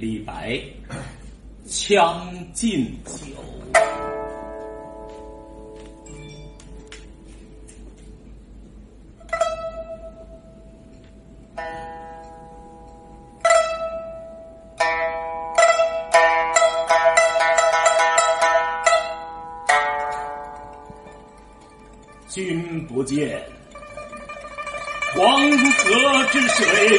李白《将进酒》。君不见，黄河之水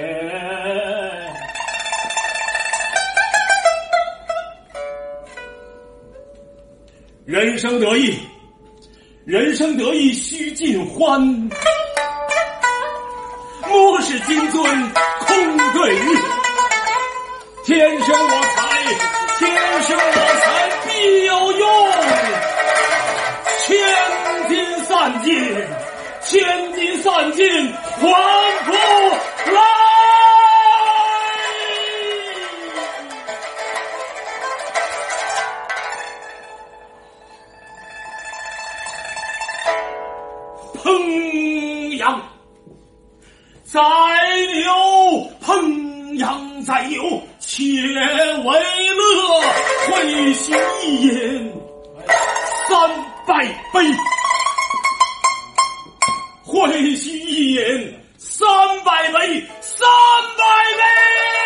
人生得意，人生得意须尽欢。莫使金樽空对月，天生我材天生我材必有用。千金散尽，千金散尽还复烹羊宰牛，烹羊宰牛，且为乐。会须一饮三百杯，会须一饮三百杯，三百杯。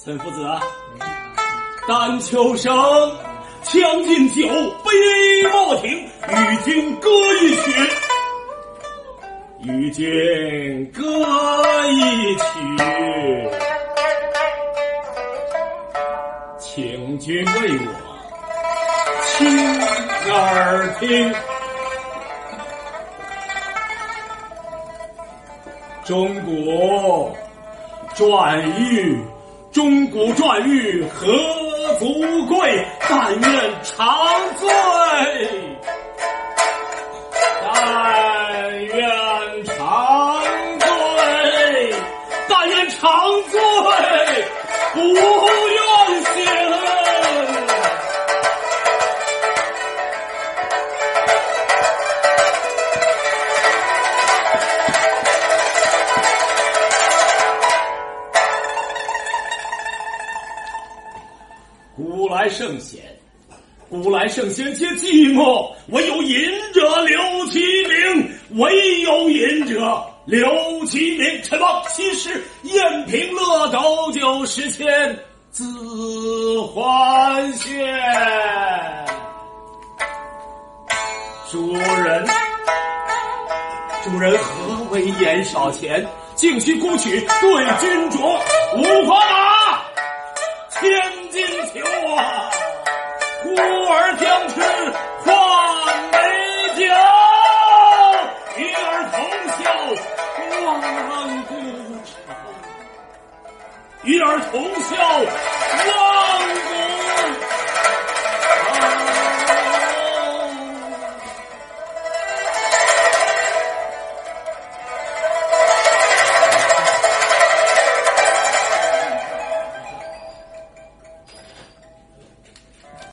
岑夫子，丹丘生，将进酒，杯莫停，与君歌一曲，与君歌一曲，请君为我倾耳听。钟鼓馔玉。钟鼓馔玉何足贵？但愿长醉，古来圣贤，古来圣贤皆寂寞，唯有饮者留其名。唯有饮者留其名。臣王其实宴平乐斗酒十千，自还轩。主人，主人何为言少钱？径须沽取对君酌。五花马，千金裘啊，呼儿将去换美酒，与尔同销万古愁，与尔同销万。